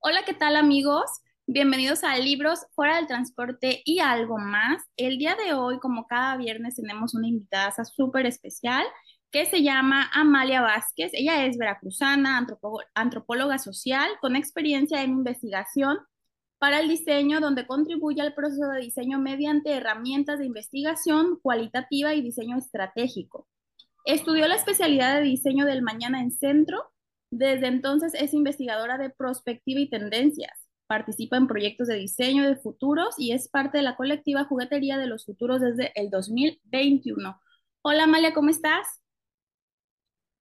Hola, ¿qué tal amigos? Bienvenidos a Libros Fuera del Transporte y algo más. El día de hoy, como cada viernes, tenemos una invitada súper especial que se llama Amalia Vázquez. Ella es veracruzana, antropóloga social, con experiencia en investigación para el diseño, donde contribuye al proceso de diseño mediante herramientas de investigación cualitativa y diseño estratégico. Estudió la especialidad de diseño del mañana en centro desde entonces es investigadora de prospectiva y tendencias. Participa en proyectos de diseño de futuros y es parte de la colectiva Juguetería de los Futuros desde el 2021. Hola Amalia, ¿cómo estás?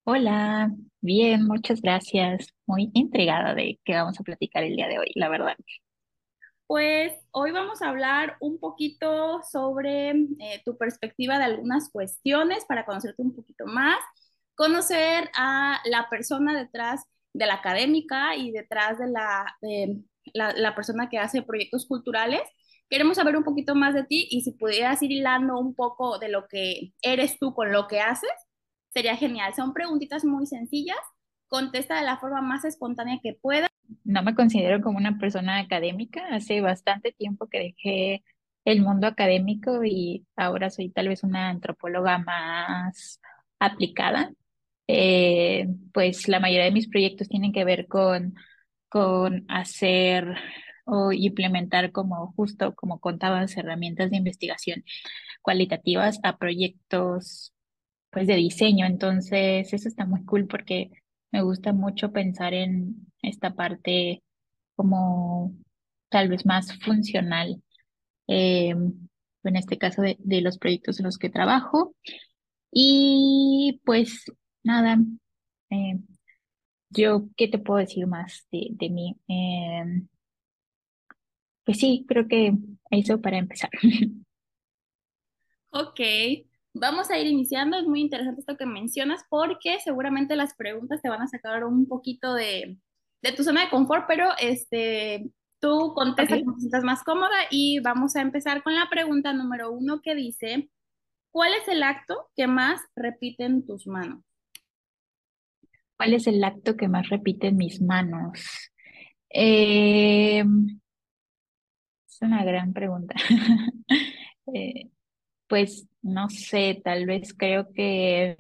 Hola, bien, muchas gracias. Muy intrigada de qué vamos a platicar el día de hoy, la verdad. Pues hoy vamos a hablar un poquito sobre eh, tu perspectiva de algunas cuestiones para conocerte un poquito más conocer a la persona detrás de la académica y detrás de la, la, persona que hace proyectos culturales. Queremos saber un poquito más de ti y si pudieras ir hilando un poco de lo que eres tú con lo que haces, sería genial. Son preguntitas muy sencillas, contesta de la forma más espontánea que pueda. No me considero como una persona académica, hace bastante tiempo que dejé el mundo académico y ahora soy tal vez una antropóloga más aplicada. Eh, pues la mayoría de mis proyectos tienen que ver con, con hacer o implementar como justo como contabas herramientas de investigación cualitativas a proyectos pues de diseño. Entonces, eso está muy cool porque me gusta mucho pensar en esta parte como tal vez más funcional. Eh, en este caso de, de los proyectos en los que trabajo. Y pues nada, eh, yo, ¿qué te puedo decir más de, de mí? Em, pues sí, creo que eso para empezar. Ok, vamos a ir iniciando. Es muy interesante esto que mencionas porque seguramente las preguntas te van a sacar un poquito de, de tu zona de confort, pero este, tú contesta como te sientas más cómoda y vamos a empezar con la pregunta número uno que dice, ¿cuál es el acto que más repiten tus manos? ¿Cuál es el acto que más repite en mis manos? Eh, es una gran pregunta. Eh, pues no sé, tal vez creo que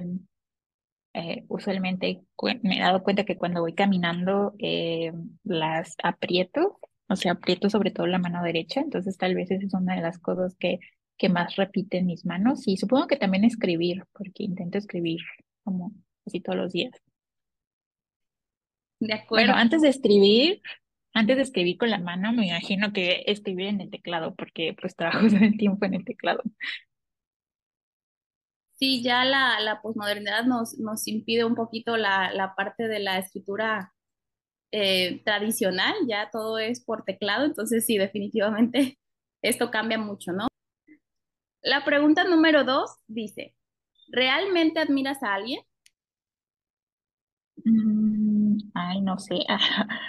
eh, usualmente me he dado cuenta que cuando voy caminando las aprieto, o sea, aprieto sobre todo la mano derecha, entonces tal vez esa es una de las cosas que, que más repiten mis manos y supongo que también escribir, porque intento escribir como así todos los días. De acuerdo. Bueno, antes de escribir, antes de escribir con la mano, me imagino que escribir en el teclado, porque pues trabajo todo el tiempo en el teclado. Sí, ya la, posmodernidad nos, impide un poquito la, la parte de la escritura eh, tradicional, ya todo es por teclado, entonces sí, definitivamente esto cambia mucho, ¿no? La pregunta número dos dice, ¿realmente admiras a alguien? Mm, ay, no sé.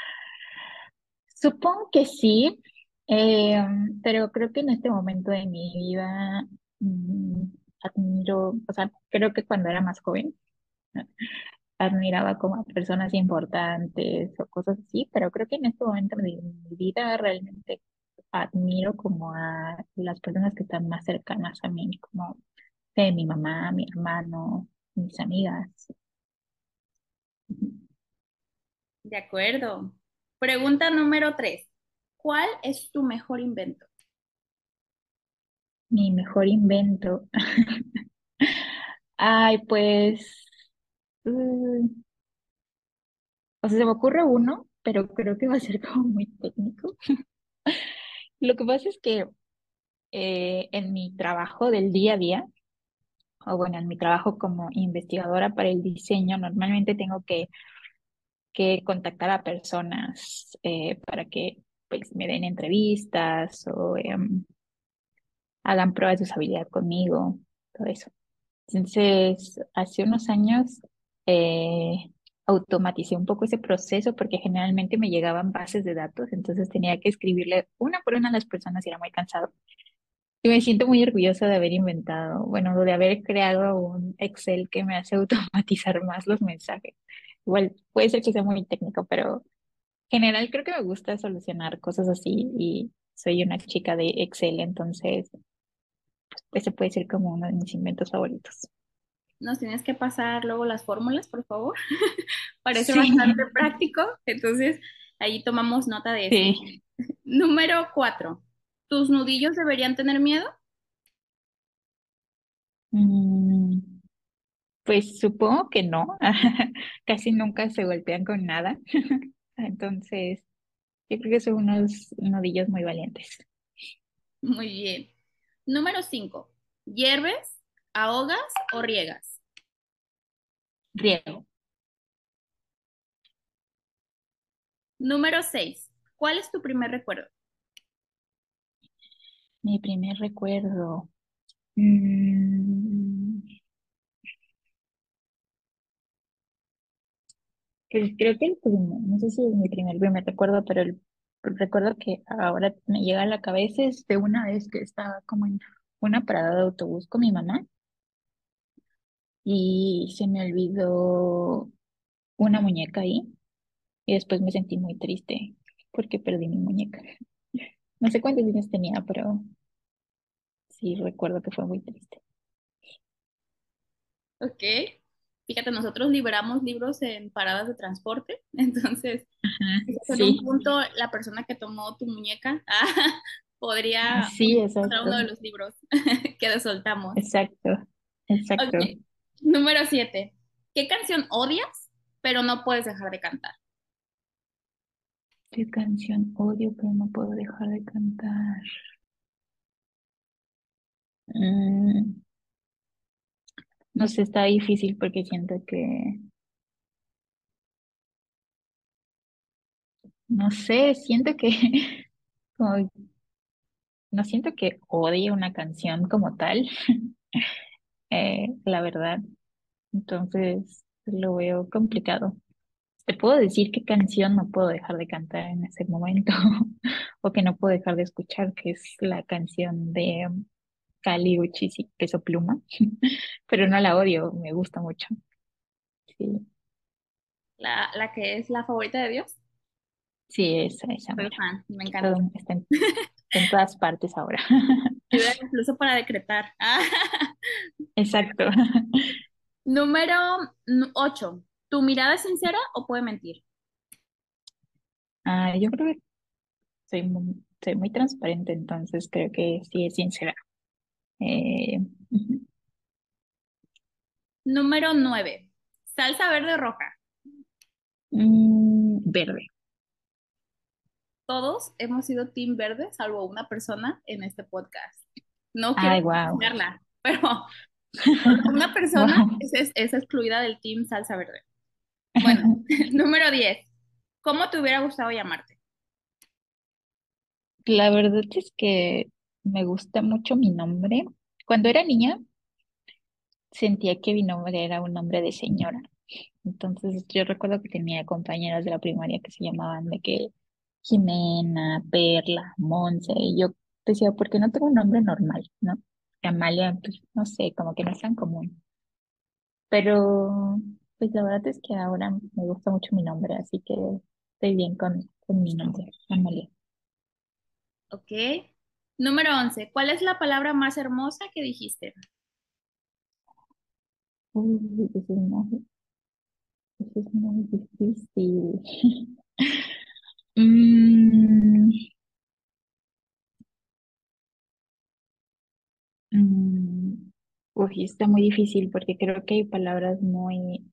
Supongo que sí, eh, pero creo que en este momento de mi vida mm, admiro, o sea, creo que cuando era más joven admiraba como a personas importantes o cosas así, pero creo que en este momento de mi vida realmente admiro como a las personas que están más cercanas a mí, como de mi mamá, mi hermano, mis amigas. De acuerdo. Pregunta número tres. ¿Cuál es tu mejor invento? Mi mejor invento. Ay, pues. Mm, o sea, se me ocurre uno, pero creo que va a ser como muy técnico. Lo que pasa es que eh, en mi trabajo del día a día, o bueno, en mi trabajo como investigadora para el diseño, normalmente tengo que que contactar a personas eh, para que pues, me den entrevistas o em, hagan pruebas de usabilidad conmigo, todo eso. Entonces, hace unos años eh, automaticé un poco ese proceso porque generalmente me llegaban bases de datos, entonces tenía que escribirle una por una a las personas y era muy cansado. Y me siento muy orgullosa de haber inventado, bueno, de haber creado un Excel que me hace automatizar más los mensajes. Igual puede ser que sea muy técnico, pero en general creo que me gusta solucionar cosas así y soy una chica de Excel, entonces ese puede ser como uno de mis inventos favoritos. Nos tienes que pasar luego las fórmulas, por favor. Parece Sí, bastante práctico, entonces ahí tomamos nota de eso. sí. Número cuatro. ¿Tus nudillos deberían tener miedo? Mm, pues supongo que no. Casi nunca se golpean con nada. Entonces, yo creo que son unos nudillos muy valientes. Muy bien. Número cinco. ¿Hierves, ahogas o riegas? Riego. Número seis. ¿Cuál es tu primer recuerdo? Mi primer recuerdo. Mm, creo que el primer, no sé si es mi primer, primer recuerdo, pero el recuerdo que ahora me llega a la cabeza es de una vez que estaba como en una parada de autobús con mi mamá y se me olvidó una muñeca ahí y después me sentí muy triste porque perdí mi muñeca. No sé cuántos años tenía, pero sí recuerdo que fue muy triste. Ok. Fíjate, nosotros liberamos libros en paradas de transporte, entonces, Ajá, en un sí, punto la persona que tomó tu muñeca ah, podría sí, encontrar uno de los libros que soltamos. exacto, exacto. Número siete. ¿Qué canción odias, pero no puedes dejar de cantar? ¿Qué canción odio pero no puedo dejar de cantar? Mm, no sé, está difícil porque siento que, no sé, siento que, no siento que odie una canción como tal, eh, la verdad. Entonces lo veo complicado. Te puedo decir qué canción no puedo dejar de cantar en ese momento o que no puedo dejar de escuchar, que es la canción de Kali Uchis y Peso Pluma, pero no la odio, me gusta mucho. Sí, La, la que es la favorita de Dios. sí, esa, esa Soy fan, me encanta. Todo está en, está en todas partes ahora. Ayuda incluso para decretar. Exacto. Número 8. ¿Tu mirada es sincera o puede mentir? Ah, yo creo que soy muy, soy muy transparente, entonces creo que sí es sincera. Eh. Número 9. ¿Salsa verde o roja? Mm, verde. Todos hemos sido team verde, salvo una persona en este podcast. No quiero Ay, wow. pero una persona Wow. es, es- es excluida del team salsa verde. Bueno, número 10. ¿Cómo te hubiera gustado llamarte? La verdad es que me gusta mucho mi nombre. Cuando era niña, sentía que mi nombre era un nombre de señora. Entonces, yo recuerdo que tenía compañeras de la primaria que se llamaban de que Jimena, Perla, Monse, y yo decía, ¿por qué no tengo un nombre normal, no? Amalia, pues, no sé, como que no es tan común. Pero, pues la verdad es que ahora me gusta mucho mi nombre, así que estoy bien con, con mi nombre, Amalia. Ok. Número 11. ¿Cuál es la palabra más hermosa que dijiste? Uy, eso es muy, eso es muy difícil. Mm, mm, uy, está muy difícil porque creo que hay palabras muy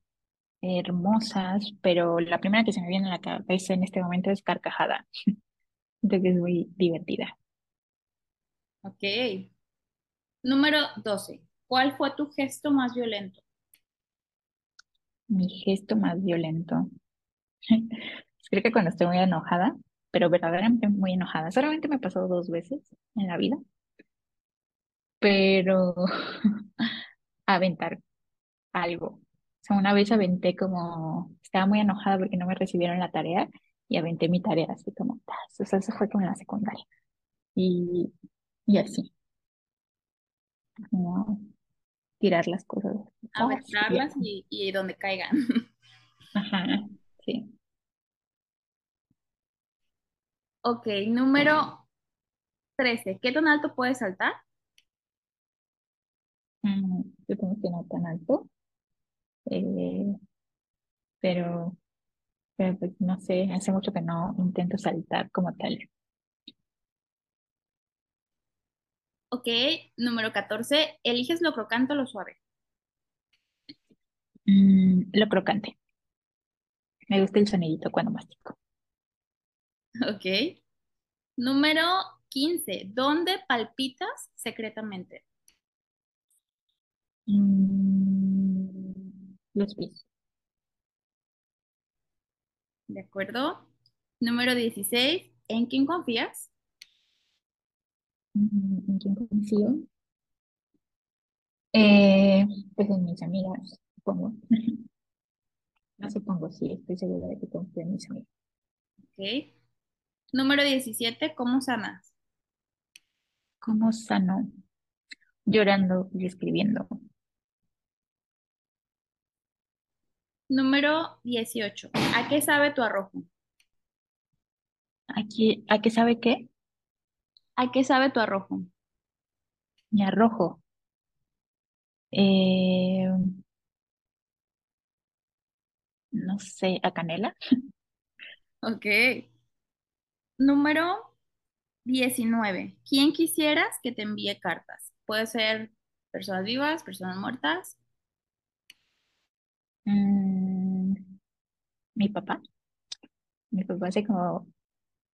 hermosas, pero la primera que se me viene a la cabeza en este momento es carcajada. Entonces es muy divertida. Ok. Número 12. ¿Cuál fue tu gesto más violento? Mi gesto más violento. Creo que cuando estoy muy enojada, pero verdaderamente muy enojada. Solamente me pasó dos veces en la vida, pero aventar algo. O sea, una vez aventé como, estaba muy enojada porque no me recibieron la tarea y aventé mi tarea así como, o sea, eso fue como en la secundaria. Y, y así. tirar las cosas. Aventarlas y, y donde caigan. Ajá, sí. Ok, número 13. ¿Qué tan alto puedes saltar? Mm, yo tengo que no tan alto. Eh, pero, pero pues no sé, hace mucho que no intento saltar como tal. Ok, número 14. ¿Eliges lo crocante o lo suave? Mm, lo crocante. Me gusta el sonidito cuando mastico. Ok. Número 15. ¿Dónde palpitas secretamente? Mm, los pies. ¿De acuerdo? Número 16. ¿En quién confías? ¿En quién confío? Eh, pues en mis amigas, supongo. No supongo, sí, estoy segura de que confío en mis amigas. Ok. Número 17. ¿Cómo sanas? ¿Cómo sano? Llorando y escribiendo. Número 18. ¿A qué sabe tu arrojo? Aquí, ¿a qué sabe qué? ¿A qué sabe tu arrojo? Mi arrojo. Eh, no sé, ¿a canela? Ok. Número 19. ¿Quién quisieras que te envíe cartas? Puede ser personas vivas, personas muertas. Mm, mi papá. Mi papá hace como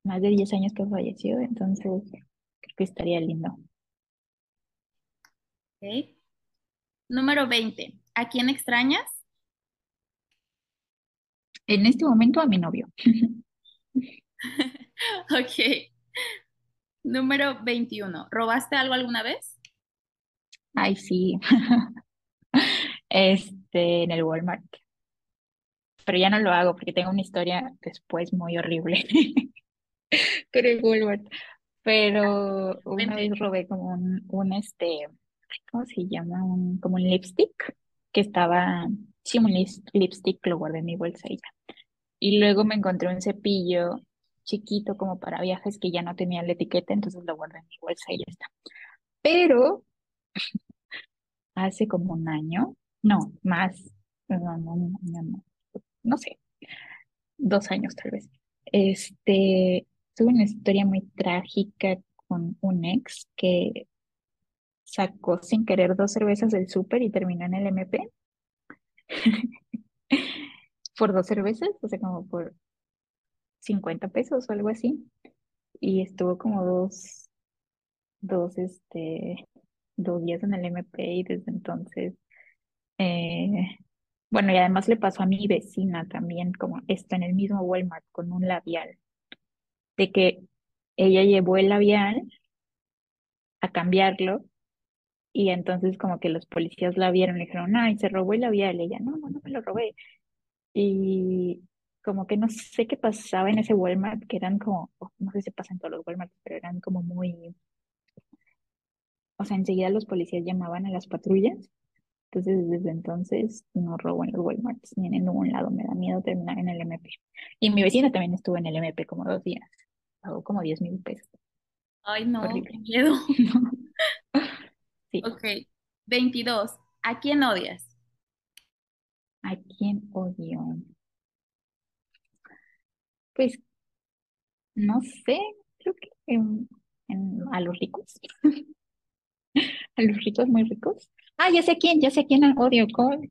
más de 10 años que falleció, entonces creo que estaría lindo. Ok. Número 20. ¿A quién extrañas? En este momento a mi novio. Ok. Número 21. ¿Robaste algo alguna vez? Ay, sí. Este, en el Walmart. Pero ya no lo hago porque tengo una historia después muy horrible con el Walmart. Pero una vez robé como un, un este, ¿cómo se llama? Un, como un lipstick que estaba, sí, un lipstick, lo guardé en mi bolsa y ya. Y luego me encontré un cepillo chiquito como para viajes que ya no tenía la etiqueta, entonces lo guardé en mi bolsa y ya está. Pero hace como un año, no, más, no, no, no, no, no, no sé, dos años tal vez. Este, tuve una historia muy trágica con un ex que sacó sin querer dos cervezas del súper y terminó en el MP por dos cervezas, o sea, como por 50 pesos o algo así. Y estuvo como dos, dos, este, dos días en el MP y desde entonces, eh, bueno, y además le pasó a mi vecina también, como está en el mismo Walmart con un labial, de que ella llevó el labial a cambiarlo y entonces como que los policías la vieron y le dijeron, ay, se robó el labial. Y ella, no, no, no me lo robé. Y como que no sé qué pasaba en ese Walmart, que eran como, oh, no sé si pasa en todos los Walmart, pero eran como muy, o sea, enseguida los policías llamaban a las patrullas. Entonces, desde entonces no robo en los Walmarts ni en ningún lado. Me da miedo terminar en el MP. Y mi vecina también estuvo en el MP como dos días. Pagó como 10 mil pesos. Ay, no, qué Horrible. miedo. Sí. Ok. 22. ¿A quién odias? ¿A quién odio? Pues no sé, creo que en- en- a los ricos. A los ricos muy ricos. Ah, ya sé a quién, ya sé a quién odio. ¿Cuál?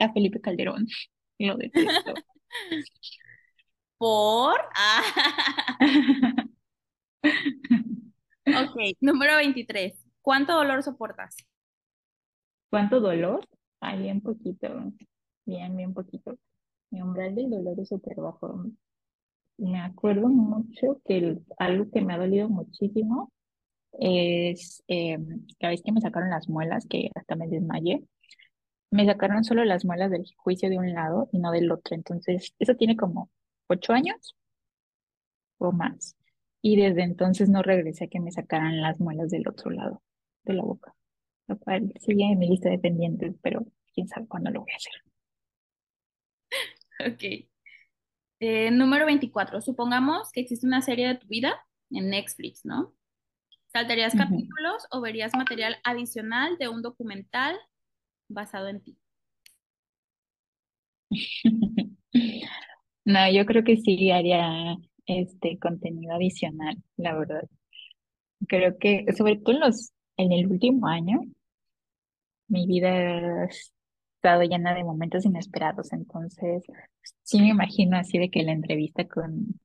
A Felipe Calderón. Lo detesto. ¿Por? Ah. Ok. Número 23. ¿Cuánto dolor soportas? ¿Cuánto dolor? Ay, bien poquito. Bien, bien poquito. Mi umbral del dolor es súper bajo. Me acuerdo mucho que el- algo que me ha dolido muchísimo es eh, vez que me sacaron las muelas, que hasta me desmayé. Me sacaron solo las muelas del juicio de un lado y no del otro. Entonces, eso tiene como ocho años o más. Y desde entonces no regresé a que me sacaran las muelas del otro lado de la boca. lo cual sigue en mi lista de pendientes, pero quién sabe cuándo lo voy a hacer. Ok. Eh, número 24. Supongamos que existe una serie de tu vida en Netflix, ¿no? ¿Saltarías capítulos o verías material adicional de un documental basado en ti? No, yo creo que sí haría este contenido adicional, la verdad. Creo que, sobre todo en los, en el último año, mi vida ha estado llena de momentos inesperados, entonces sí me imagino así de que la entrevista con,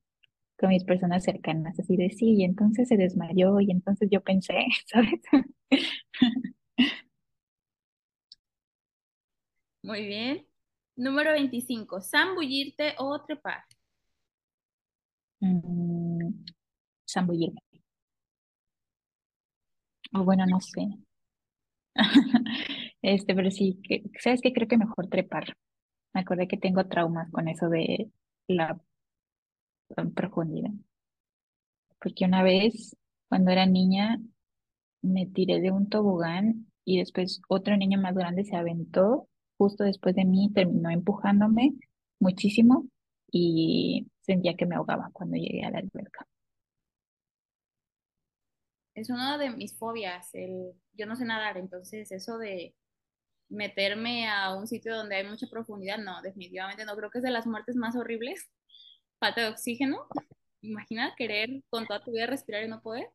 con mis personas cercanas, así de sí, y entonces se desmayó, y entonces yo pensé, ¿sabes? Muy bien. Número 25. Zambullirte o trepar. Mm, zambullirme. O bueno, no sé. Este, pero sí, ¿sabes qué? Creo que mejor trepar. Me acordé que tengo traumas con eso de la profundidad. Porque una vez, cuando era niña, me tiré de un tobogán y después otro niño más grande se aventó justo después de mí, terminó empujándome muchísimo y sentía que me ahogaba cuando llegué a la alberca. Es una de mis fobias. El, yo no sé nadar, entonces eso de meterme a un sitio donde hay mucha profundidad, no, definitivamente no. Creo que es de las muertes más horribles. Falta de oxígeno. Imagina querer con toda tu vida respirar y no poder.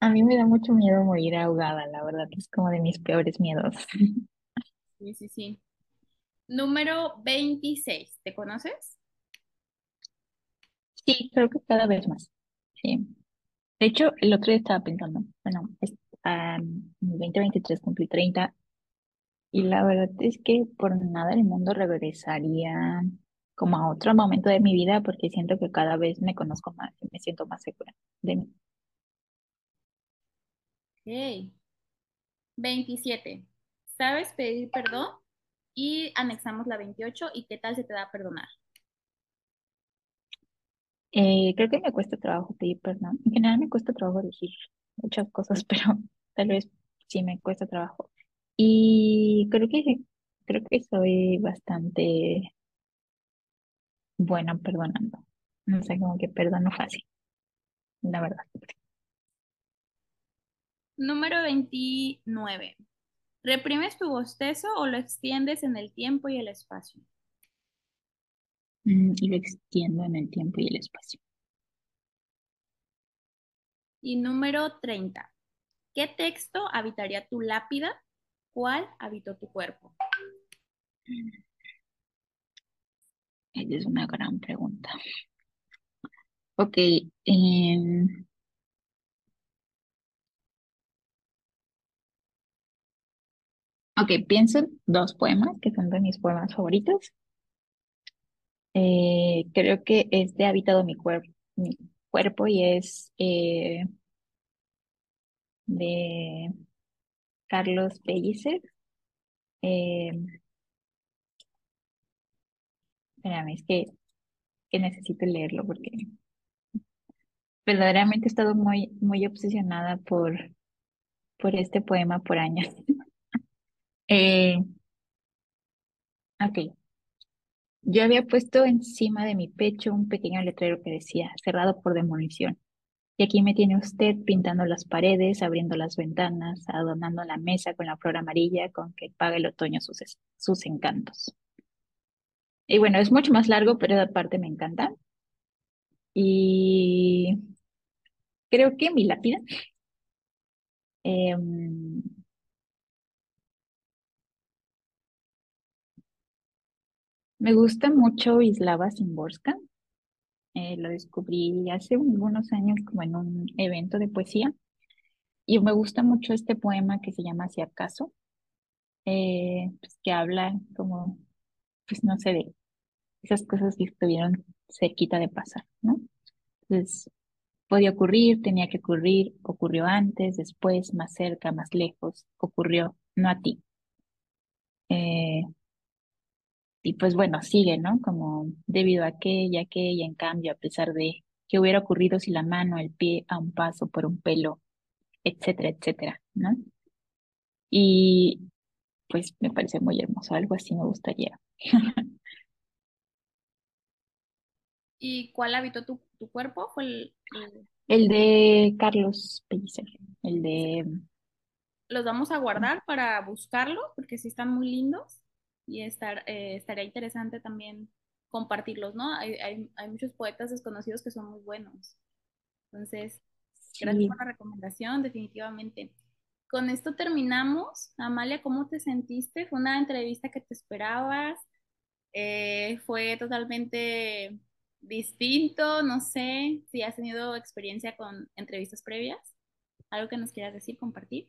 A mí me da mucho miedo morir ahogada, la verdad, es como de mis peores miedos. Sí, sí, sí. Número 26. ¿Te conoces? Sí, creo que cada vez más. Sí. De hecho, el otro día estaba pensando, bueno, es, en 2023 cumplí 30 y la verdad es que por nada del mundo regresaría como a otro momento de mi vida porque siento que cada vez me conozco más y me siento más segura de mí. Ok. 27. ¿Sabes pedir perdón? Y anexamos la 28. ¿Y qué tal se te da perdonar? Eh, creo que me cuesta trabajo pedir perdón. En general me cuesta trabajo decir muchas cosas, pero tal vez sí me cuesta trabajo. Y creo que creo que soy bastante buena perdonando. No sé, como que perdono fácil, la verdad. Número 29. ¿Reprimes tu bostezo o lo extiendes en el tiempo y el espacio? Mm, y lo extiendo en el tiempo y el espacio. Y número 30. ¿Qué texto habitaría tu lápida? ¿Cuál habitó tu cuerpo? Esa es una gran pregunta. Ok, em, ok, pienso en dos poemas que son de mis poemas favoritos. Eh, creo que es de Habitado mi cuerpo y es eh, de Carlos Pellicer. Eh, espérame, es que, que necesito leerlo porque verdaderamente he estado muy, muy obsesionada por, por este poema por años. Eh, ok. Yo había puesto encima de mi pecho un pequeño letrero que decía, cerrado por demolición. Y aquí me tiene usted pintando las paredes, abriendo las ventanas, adornando la mesa con la flor amarilla con que paga el otoño sus, sus encantos. Y bueno, es mucho más largo, pero esa parte me encanta. Y creo que mi lápida em, me gusta mucho Wisława Szymborska. Eh, lo descubrí hace algunos años como en un evento de poesía. Y me gusta mucho este poema que se llama Si acaso, eh, pues, que habla como, pues no sé, de esas cosas que estuvieron cerquita de pasar, ¿no? Entonces, podía ocurrir, tenía que ocurrir, ocurrió antes, después, más cerca, más lejos, ocurrió, no a ti. Eh, y pues bueno, sigue, ¿no? Como debido a que, ya que, y en cambio, a pesar de que hubiera ocurrido si la mano, el pie, a un paso, por un pelo, etcétera, etcétera, ¿no? Y pues me parece muy hermoso, algo así me gustaría. ¿Y cuál habitó tu, tu cuerpo? ¿Fue el, el... de Carlos Pellicer, el de... Los vamos a guardar para buscarlo, porque sí están muy lindos y estar, eh, estaría interesante también compartirlos, ¿no? Hay, hay, hay, muchos poetas desconocidos que son muy buenos. Entonces, gracias por la recomendación, definitivamente. Con esto terminamos. Amalia, ¿cómo te sentiste? ¿Fue una entrevista que te esperabas? Eh, ¿Fue totalmente distinto? No sé si has tenido experiencia con entrevistas previas. ¿Algo que nos quieras decir, compartir?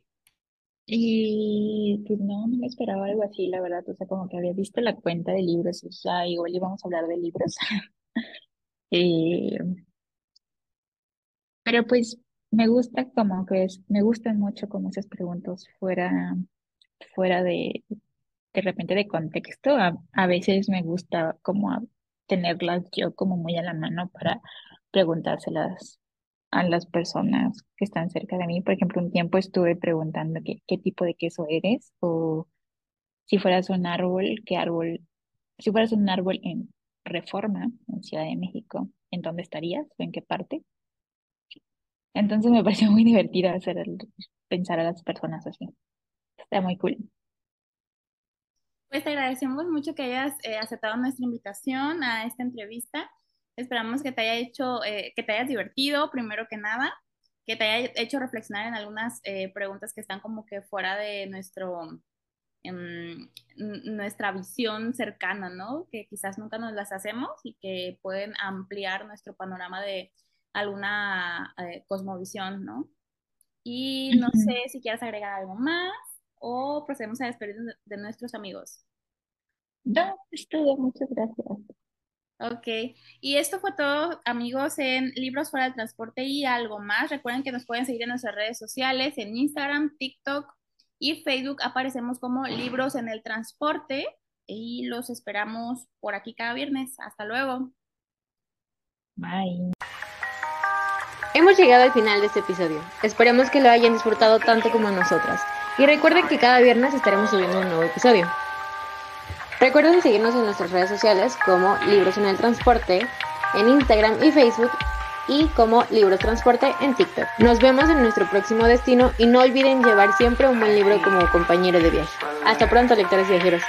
Y pues no, no me esperaba algo así, la verdad. O sea, como que había visto la cuenta de libros, o sea, igual íbamos a hablar de libros. Eh, pero pues me gusta como que es, me gustan mucho como esas preguntas fuera, fuera de, de repente de contexto. A, a veces me gusta como tenerlas yo como muy a la mano para preguntárselas a las personas que están cerca de mí. Por ejemplo, un tiempo estuve preguntando qué, qué tipo de queso eres o si fueras un árbol, qué árbol, si fueras un árbol en Reforma, en Ciudad de México, ¿en dónde estarías o en qué parte? Entonces me pareció muy divertido hacer el, pensar a las personas así. Está muy cool. Pues te agradecemos mucho que hayas eh, aceptado nuestra invitación a esta entrevista. Esperamos que te haya hecho, eh, que te hayas divertido, primero que nada, que te haya hecho reflexionar en algunas eh, preguntas que están como que fuera de nuestro, em, nuestra visión cercana, ¿no? Que quizás nunca nos las hacemos y que pueden ampliar nuestro panorama de alguna cosmovisión, ¿no? Y no sé si quieres agregar algo más o procedemos a despedir de nuestros amigos? No, es todo, muchas gracias. Ok, y esto fue todo, amigos, en Libros fuera del transporte y algo más. Recuerden que nos pueden seguir en nuestras redes sociales, en Instagram, TikTok y Facebook. Aparecemos como Libros en el Transporte y los esperamos por aquí cada viernes. Hasta luego. Bye. Hemos llegado al final de este episodio. Esperemos que lo hayan disfrutado tanto como nosotras. Y recuerden que cada viernes estaremos subiendo un nuevo episodio. Recuerden seguirnos en nuestras redes sociales como Libros en el Transporte, en Instagram y Facebook, y como Libros Transporte en TikTok. Nos vemos en nuestro próximo destino y no olviden llevar siempre un buen libro como compañero de viaje. Hasta pronto, lectores viajeros.